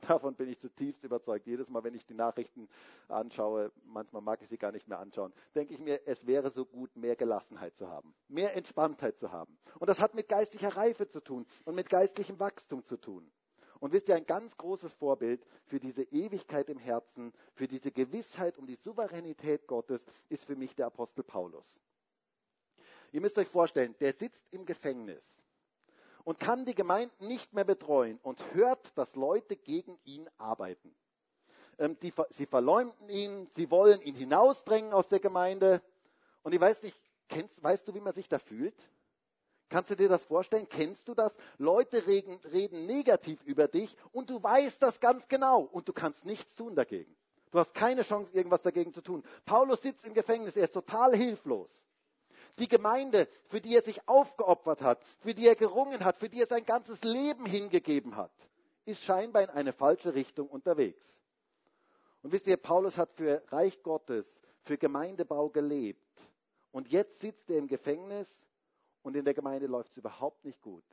Davon bin ich zutiefst überzeugt. Jedes Mal, wenn ich die Nachrichten anschaue, manchmal mag ich sie gar nicht mehr anschauen, denke ich mir, es wäre so gut, mehr Gelassenheit zu haben, mehr Entspanntheit zu haben. Und das hat mit geistlicher Reife zu tun und mit geistlichem Wachstum zu tun. Und wisst ihr, ein ganz großes Vorbild für diese Ewigkeit im Herzen, für diese Gewissheit um die Souveränität Gottes ist für mich der Apostel Paulus. Ihr müsst euch vorstellen, der sitzt im Gefängnis und kann die Gemeinden nicht mehr betreuen und hört, dass Leute gegen ihn arbeiten. Ähm, die, sie verleumden ihn, sie wollen ihn hinausdrängen aus der Gemeinde. Und ich weiß nicht, kennst, weißt du, wie man sich da fühlt? Kannst du dir das vorstellen? Kennst du das? Leute reden, reden negativ über dich und du weißt das ganz genau und du kannst nichts tun dagegen. Du hast keine Chance, irgendwas dagegen zu tun. Paulus sitzt im Gefängnis, er ist total hilflos. Die Gemeinde, für die er sich aufgeopfert hat, für die er gerungen hat, für die er sein ganzes Leben hingegeben hat, ist scheinbar in eine falsche Richtung unterwegs. Und wisst ihr, Paulus hat für Reich Gottes, für Gemeindebau gelebt. Und jetzt sitzt er im Gefängnis und in der Gemeinde läuft es überhaupt nicht gut.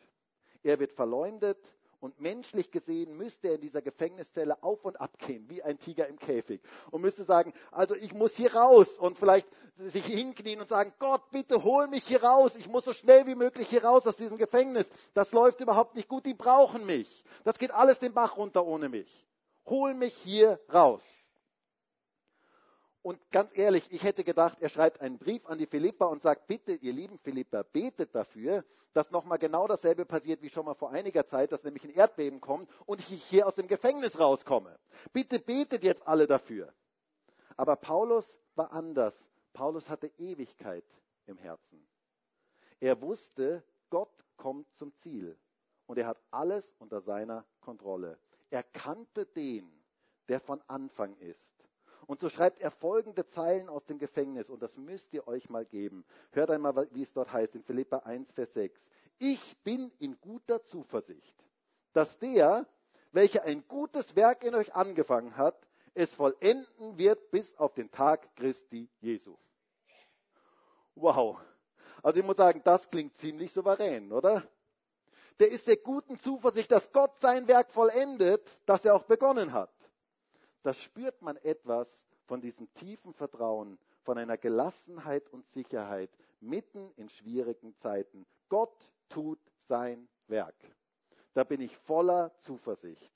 Er wird verleumdet und menschlich gesehen müsste er in dieser Gefängniszelle auf und ab gehen, wie ein Tiger im Käfig. Und müsste sagen, also ich muss hier raus und vielleicht sich hinknien und sagen, Gott, bitte hol mich hier raus. Ich muss so schnell wie möglich hier raus aus diesem Gefängnis. Das läuft überhaupt nicht gut. Die brauchen mich. Das geht alles den Bach runter ohne mich. Hol mich hier raus. Und ganz ehrlich, ich hätte gedacht, er schreibt einen Brief an die Philippa und sagt, bitte, ihr lieben Philippa, betet dafür, dass nochmal genau dasselbe passiert wie schon mal vor einiger Zeit, dass nämlich ein Erdbeben kommt und ich hier aus dem Gefängnis rauskomme. Bitte betet jetzt alle dafür. Aber Paulus war anders. Paulus hatte Ewigkeit im Herzen. Er wusste, Gott kommt zum Ziel und er hat alles unter seiner Kontrolle. Er kannte den, der von Anfang ist. Und so schreibt er folgende Zeilen aus dem Gefängnis, und das müsst ihr euch mal geben. Hört einmal, wie es dort heißt, in Philippa 1, Vers 6. Ich bin in guter Zuversicht, dass der, welcher ein gutes Werk in euch angefangen hat, es vollenden wird bis auf den Tag Christi Jesu. Wow. Also ich muss sagen, das klingt ziemlich souverän, oder? Der ist der guten Zuversicht, dass Gott sein Werk vollendet, das er auch begonnen hat da spürt man etwas von diesem tiefen Vertrauen, von einer Gelassenheit und Sicherheit mitten in schwierigen Zeiten. Gott tut sein Werk. Da bin ich voller Zuversicht.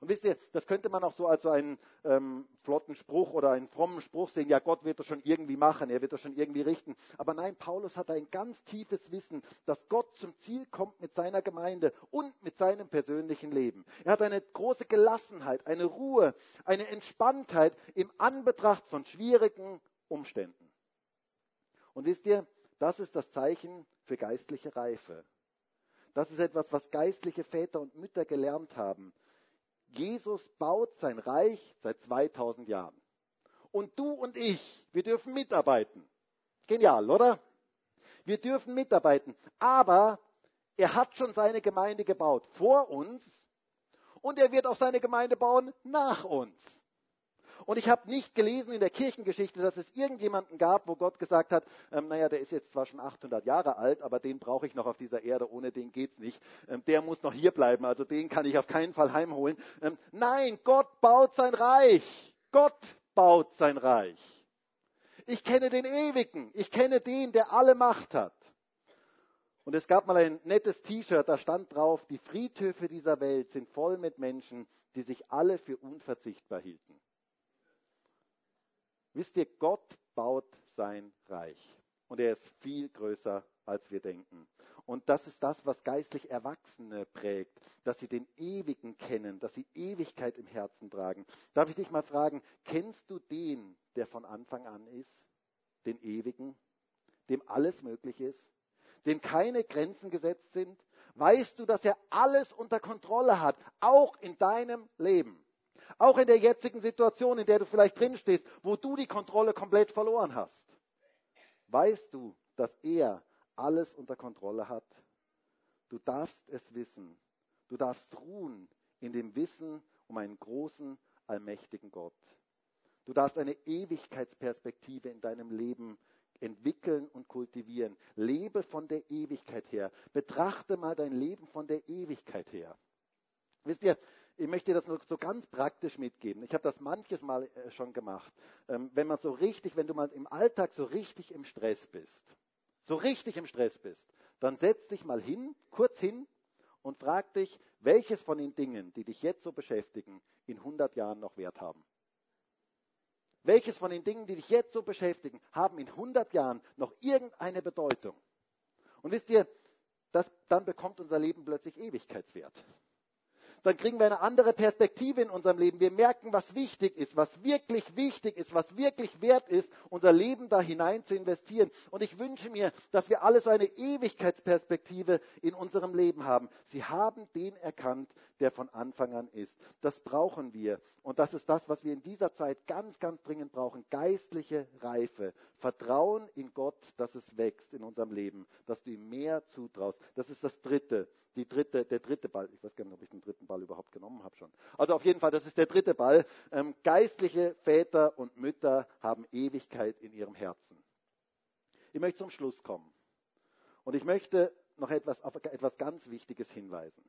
Und wisst ihr, das könnte man auch so als einen ähm, flotten Spruch oder einen frommen Spruch sehen, ja, Gott wird das schon irgendwie machen, er wird das schon irgendwie richten. Aber nein, Paulus hat ein ganz tiefes Wissen, dass Gott zum Ziel kommt mit seiner Gemeinde und mit seinem persönlichen Leben. Er hat eine große Gelassenheit, eine Ruhe, eine Entspanntheit im Anbetracht von schwierigen Umständen. Und wisst ihr, das ist das Zeichen für geistliche Reife. Das ist etwas, was geistliche Väter und Mütter gelernt haben. Jesus baut sein Reich seit 2000 Jahren. Und du und ich, wir dürfen mitarbeiten. Genial, oder? Wir dürfen mitarbeiten. Aber er hat schon seine Gemeinde gebaut vor uns und er wird auch seine Gemeinde bauen nach uns. Und ich habe nicht gelesen in der Kirchengeschichte, dass es irgendjemanden gab, wo Gott gesagt hat, ähm, naja, der ist jetzt zwar schon 800 Jahre alt, aber den brauche ich noch auf dieser Erde, ohne den geht's nicht. Ähm, der muss noch hier bleiben, also den kann ich auf keinen Fall heimholen. Ähm, nein, Gott baut sein Reich. Gott baut sein Reich. Ich kenne den Ewigen. Ich kenne den, der alle Macht hat. Und es gab mal ein nettes T-Shirt, da stand drauf, die Friedhöfe dieser Welt sind voll mit Menschen, die sich alle für unverzichtbar hielten. Wisst ihr, Gott baut sein Reich. Und er ist viel größer, als wir denken. Und das ist das, was geistlich Erwachsene prägt, dass sie den Ewigen kennen, dass sie Ewigkeit im Herzen tragen. Darf ich dich mal fragen, kennst du den, der von Anfang an ist? Den Ewigen? Dem alles möglich ist? Dem keine Grenzen gesetzt sind? Weißt du, dass er alles unter Kontrolle hat, auch in deinem Leben? Auch in der jetzigen Situation, in der du vielleicht drinstehst, wo du die Kontrolle komplett verloren hast. Weißt du, dass er alles unter Kontrolle hat? Du darfst es wissen. Du darfst ruhen in dem Wissen um einen großen, allmächtigen Gott. Du darfst eine Ewigkeitsperspektive in deinem Leben entwickeln und kultivieren. Lebe von der Ewigkeit her. Betrachte mal dein Leben von der Ewigkeit her. Wisst ihr, ich möchte das nur so ganz praktisch mitgeben. Ich habe das manches Mal äh, schon gemacht. Ähm, wenn man so richtig, wenn du mal im Alltag so richtig im Stress bist, so richtig im Stress bist, dann setz dich mal hin, kurz hin und frag dich, welches von den Dingen, die dich jetzt so beschäftigen, in 100 Jahren noch Wert haben. Welches von den Dingen, die dich jetzt so beschäftigen, haben in 100 Jahren noch irgendeine Bedeutung? Und wisst ihr, das, dann bekommt unser Leben plötzlich Ewigkeitswert dann kriegen wir eine andere Perspektive in unserem Leben. Wir merken, was wichtig ist, was wirklich wichtig ist, was wirklich wert ist, unser Leben da hinein zu investieren. Und ich wünsche mir, dass wir alle so eine Ewigkeitsperspektive in unserem Leben haben. Sie haben den erkannt, der von Anfang an ist. Das brauchen wir. Und das ist das, was wir in dieser Zeit ganz, ganz dringend brauchen. Geistliche Reife. Vertrauen in Gott, dass es wächst in unserem Leben, dass du ihm mehr zutraust. Das ist das dritte, die dritte, der dritte Ball. Ich weiß gar nicht, ob ich den dritten Ball überhaupt genommen habe schon. Also auf jeden Fall, das ist der dritte Ball. Ähm, geistliche Väter und Mütter haben Ewigkeit in ihrem Herzen. Ich möchte zum Schluss kommen. Und ich möchte noch etwas, auf etwas ganz Wichtiges hinweisen.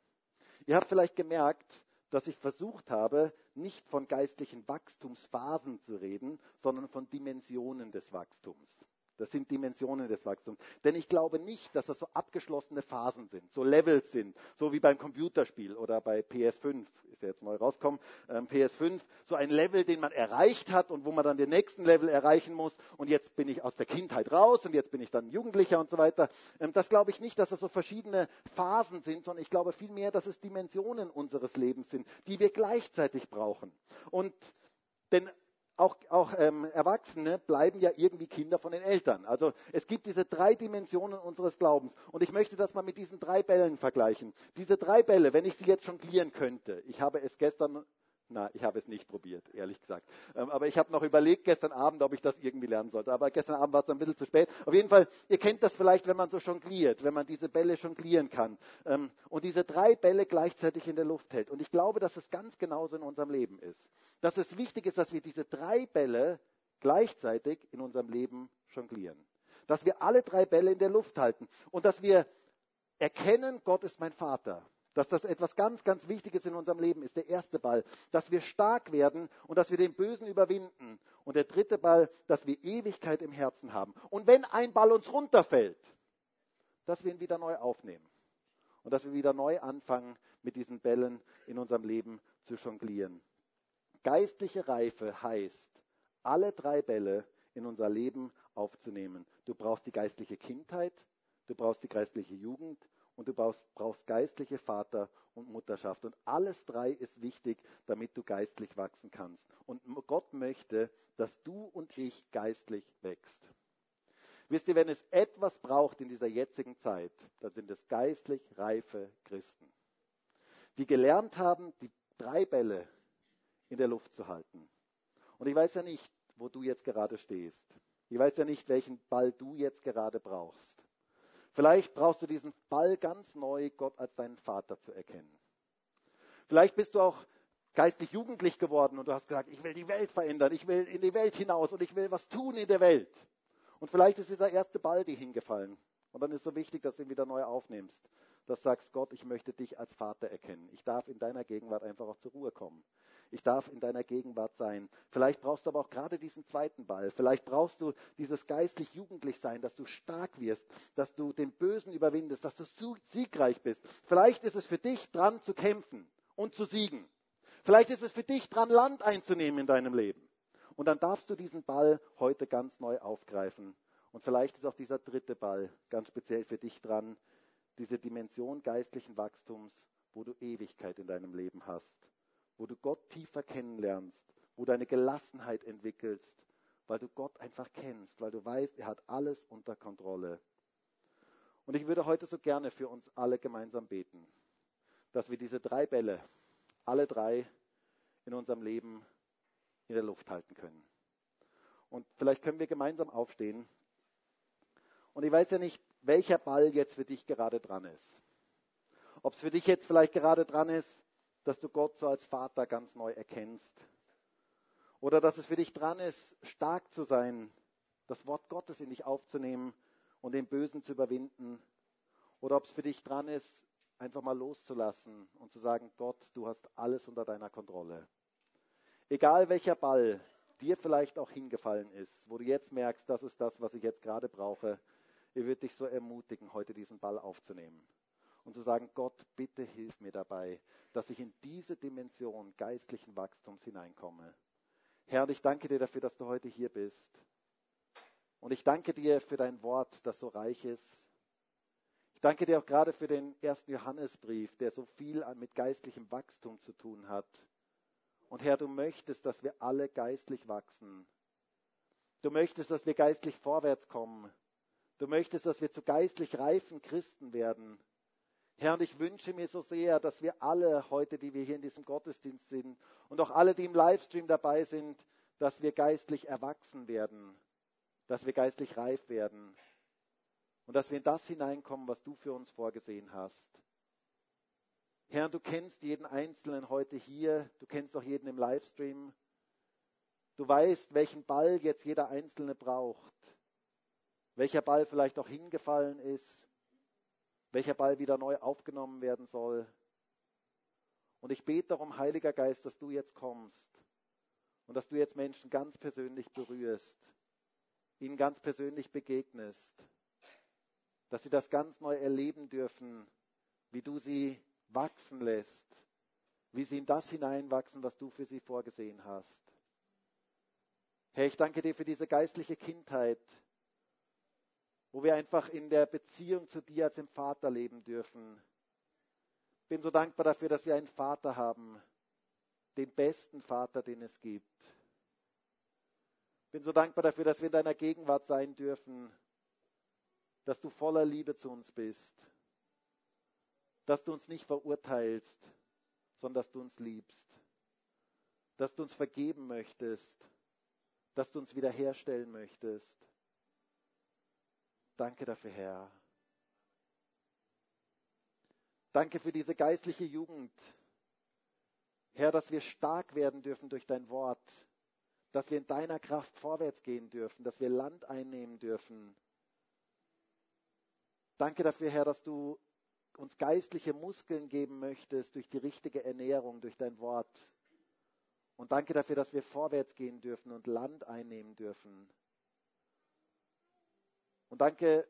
Ihr habt vielleicht gemerkt, dass ich versucht habe, nicht von geistlichen Wachstumsphasen zu reden, sondern von Dimensionen des Wachstums. Das sind Dimensionen des Wachstums. Denn ich glaube nicht, dass das so abgeschlossene Phasen sind, so Levels sind, so wie beim Computerspiel oder bei PS5, ist ja jetzt neu rausgekommen, ähm, PS5, so ein Level, den man erreicht hat und wo man dann den nächsten Level erreichen muss und jetzt bin ich aus der Kindheit raus und jetzt bin ich dann Jugendlicher und so weiter. Ähm, das glaube ich nicht, dass das so verschiedene Phasen sind, sondern ich glaube vielmehr, dass es Dimensionen unseres Lebens sind, die wir gleichzeitig brauchen. Und denn auch, auch ähm, Erwachsene bleiben ja irgendwie Kinder von den Eltern. Also es gibt diese drei Dimensionen unseres Glaubens. Und ich möchte das mal mit diesen drei Bällen vergleichen. Diese drei Bälle, wenn ich sie jetzt jonglieren könnte, ich habe es gestern na, ich habe es nicht probiert, ehrlich gesagt. Ähm, aber ich habe noch überlegt gestern Abend, ob ich das irgendwie lernen sollte. Aber gestern Abend war es ein bisschen zu spät. Auf jeden Fall, ihr kennt das vielleicht, wenn man so jongliert, wenn man diese Bälle jonglieren kann ähm, und diese drei Bälle gleichzeitig in der Luft hält. Und ich glaube, dass es ganz genauso in unserem Leben ist. Dass es wichtig ist, dass wir diese drei Bälle gleichzeitig in unserem Leben jonglieren. Dass wir alle drei Bälle in der Luft halten und dass wir erkennen, Gott ist mein Vater dass das etwas ganz, ganz Wichtiges in unserem Leben ist. Der erste Ball, dass wir stark werden und dass wir den Bösen überwinden. Und der dritte Ball, dass wir Ewigkeit im Herzen haben. Und wenn ein Ball uns runterfällt, dass wir ihn wieder neu aufnehmen. Und dass wir wieder neu anfangen, mit diesen Bällen in unserem Leben zu jonglieren. Geistliche Reife heißt, alle drei Bälle in unser Leben aufzunehmen. Du brauchst die geistliche Kindheit, du brauchst die geistliche Jugend und du brauchst, brauchst geistliche Vater- und Mutterschaft. Und alles drei ist wichtig, damit du geistlich wachsen kannst. Und Gott möchte, dass du und ich geistlich wächst. Wisst ihr, wenn es etwas braucht in dieser jetzigen Zeit, dann sind es geistlich reife Christen, die gelernt haben, die drei Bälle in der Luft zu halten. Und ich weiß ja nicht, wo du jetzt gerade stehst. Ich weiß ja nicht, welchen Ball du jetzt gerade brauchst. Vielleicht brauchst du diesen Ball ganz neu, Gott als deinen Vater zu erkennen. Vielleicht bist du auch geistlich jugendlich geworden und du hast gesagt, ich will die Welt verändern, ich will in die Welt hinaus und ich will was tun in der Welt. Und vielleicht ist dieser erste Ball dir hingefallen. Und dann ist es so wichtig, dass du ihn wieder neu aufnimmst. Dass du sagst, Gott, ich möchte dich als Vater erkennen. Ich darf in deiner Gegenwart einfach auch zur Ruhe kommen. Ich darf in deiner Gegenwart sein. Vielleicht brauchst du aber auch gerade diesen zweiten Ball. Vielleicht brauchst du dieses geistlich jugendlich sein, dass du stark wirst, dass du den Bösen überwindest, dass du siegreich bist. Vielleicht ist es für dich dran zu kämpfen und zu siegen. Vielleicht ist es für dich dran, Land einzunehmen in deinem Leben. Und dann darfst du diesen Ball heute ganz neu aufgreifen. Und vielleicht ist auch dieser dritte Ball ganz speziell für dich dran, diese Dimension geistlichen Wachstums, wo du Ewigkeit in deinem Leben hast, wo du Gott tiefer kennenlernst, wo du eine Gelassenheit entwickelst, weil du Gott einfach kennst, weil du weißt, er hat alles unter Kontrolle. Und ich würde heute so gerne für uns alle gemeinsam beten, dass wir diese drei Bälle, alle drei in unserem Leben in der Luft halten können. Und vielleicht können wir gemeinsam aufstehen. Und ich weiß ja nicht, welcher Ball jetzt für dich gerade dran ist. Ob es für dich jetzt vielleicht gerade dran ist, dass du Gott so als Vater ganz neu erkennst. Oder dass es für dich dran ist, stark zu sein, das Wort Gottes in dich aufzunehmen und den Bösen zu überwinden. Oder ob es für dich dran ist, einfach mal loszulassen und zu sagen, Gott, du hast alles unter deiner Kontrolle. Egal welcher Ball dir vielleicht auch hingefallen ist, wo du jetzt merkst, das ist das, was ich jetzt gerade brauche, ich würde dich so ermutigen, heute diesen Ball aufzunehmen und zu sagen, Gott, bitte hilf mir dabei, dass ich in diese Dimension geistlichen Wachstums hineinkomme. Herr, und ich danke dir dafür, dass du heute hier bist. Und ich danke dir für dein Wort, das so reich ist. Ich danke dir auch gerade für den ersten Johannesbrief, der so viel mit geistlichem Wachstum zu tun hat. Und Herr, du möchtest, dass wir alle geistlich wachsen. Du möchtest, dass wir geistlich vorwärts kommen. Du möchtest, dass wir zu geistlich reifen Christen werden. Herr, und ich wünsche mir so sehr, dass wir alle heute, die wir hier in diesem Gottesdienst sind und auch alle, die im Livestream dabei sind, dass wir geistlich erwachsen werden, dass wir geistlich reif werden und dass wir in das hineinkommen, was du für uns vorgesehen hast. Herr, du kennst jeden Einzelnen heute hier, du kennst auch jeden im Livestream. Du weißt, welchen Ball jetzt jeder Einzelne braucht, welcher Ball vielleicht auch hingefallen ist, welcher Ball wieder neu aufgenommen werden soll. Und ich bete darum, Heiliger Geist, dass du jetzt kommst und dass du jetzt Menschen ganz persönlich berührst, ihnen ganz persönlich begegnest, dass sie das ganz neu erleben dürfen, wie du sie wachsen lässt, wie sie in das hineinwachsen, was du für sie vorgesehen hast. Herr, ich danke dir für diese geistliche Kindheit, wo wir einfach in der Beziehung zu dir als dem Vater leben dürfen. Bin so dankbar dafür, dass wir einen Vater haben, den besten Vater, den es gibt. Bin so dankbar dafür, dass wir in deiner Gegenwart sein dürfen, dass du voller Liebe zu uns bist dass du uns nicht verurteilst, sondern dass du uns liebst, dass du uns vergeben möchtest, dass du uns wiederherstellen möchtest. Danke dafür, Herr. Danke für diese geistliche Jugend. Herr, dass wir stark werden dürfen durch dein Wort, dass wir in deiner Kraft vorwärts gehen dürfen, dass wir Land einnehmen dürfen. Danke dafür, Herr, dass du uns geistliche Muskeln geben möchtest durch die richtige Ernährung, durch dein Wort. Und danke dafür, dass wir vorwärts gehen dürfen und Land einnehmen dürfen. Und danke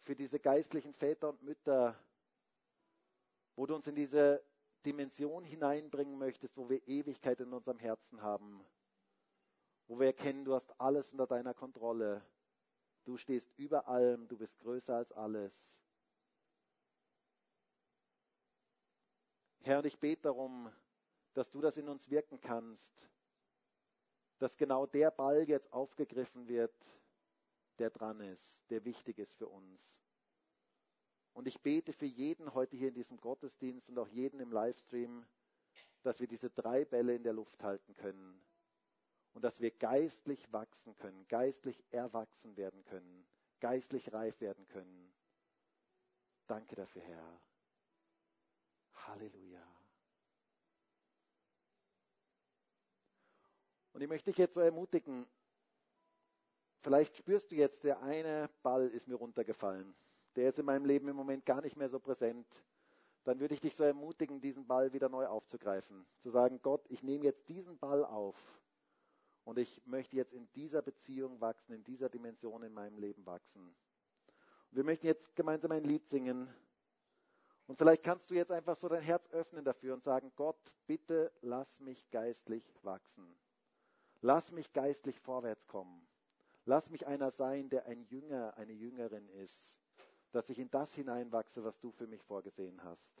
für diese geistlichen Väter und Mütter, wo du uns in diese Dimension hineinbringen möchtest, wo wir Ewigkeit in unserem Herzen haben, wo wir erkennen, du hast alles unter deiner Kontrolle. Du stehst über allem, du bist größer als alles. Herr, und ich bete darum, dass du das in uns wirken kannst, dass genau der Ball jetzt aufgegriffen wird, der dran ist, der wichtig ist für uns. Und ich bete für jeden heute hier in diesem Gottesdienst und auch jeden im Livestream, dass wir diese drei Bälle in der Luft halten können und dass wir geistlich wachsen können, geistlich erwachsen werden können, geistlich reif werden können. Danke dafür, Herr. Halleluja. Und ich möchte dich jetzt so ermutigen, vielleicht spürst du jetzt, der eine Ball ist mir runtergefallen. Der ist in meinem Leben im Moment gar nicht mehr so präsent. Dann würde ich dich so ermutigen, diesen Ball wieder neu aufzugreifen. Zu sagen, Gott, ich nehme jetzt diesen Ball auf und ich möchte jetzt in dieser Beziehung wachsen, in dieser Dimension in meinem Leben wachsen. Und wir möchten jetzt gemeinsam ein Lied singen. Und vielleicht kannst du jetzt einfach so dein Herz öffnen dafür und sagen, Gott, bitte lass mich geistlich wachsen. Lass mich geistlich vorwärts kommen. Lass mich einer sein, der ein Jünger, eine Jüngerin ist, dass ich in das hineinwachse, was du für mich vorgesehen hast.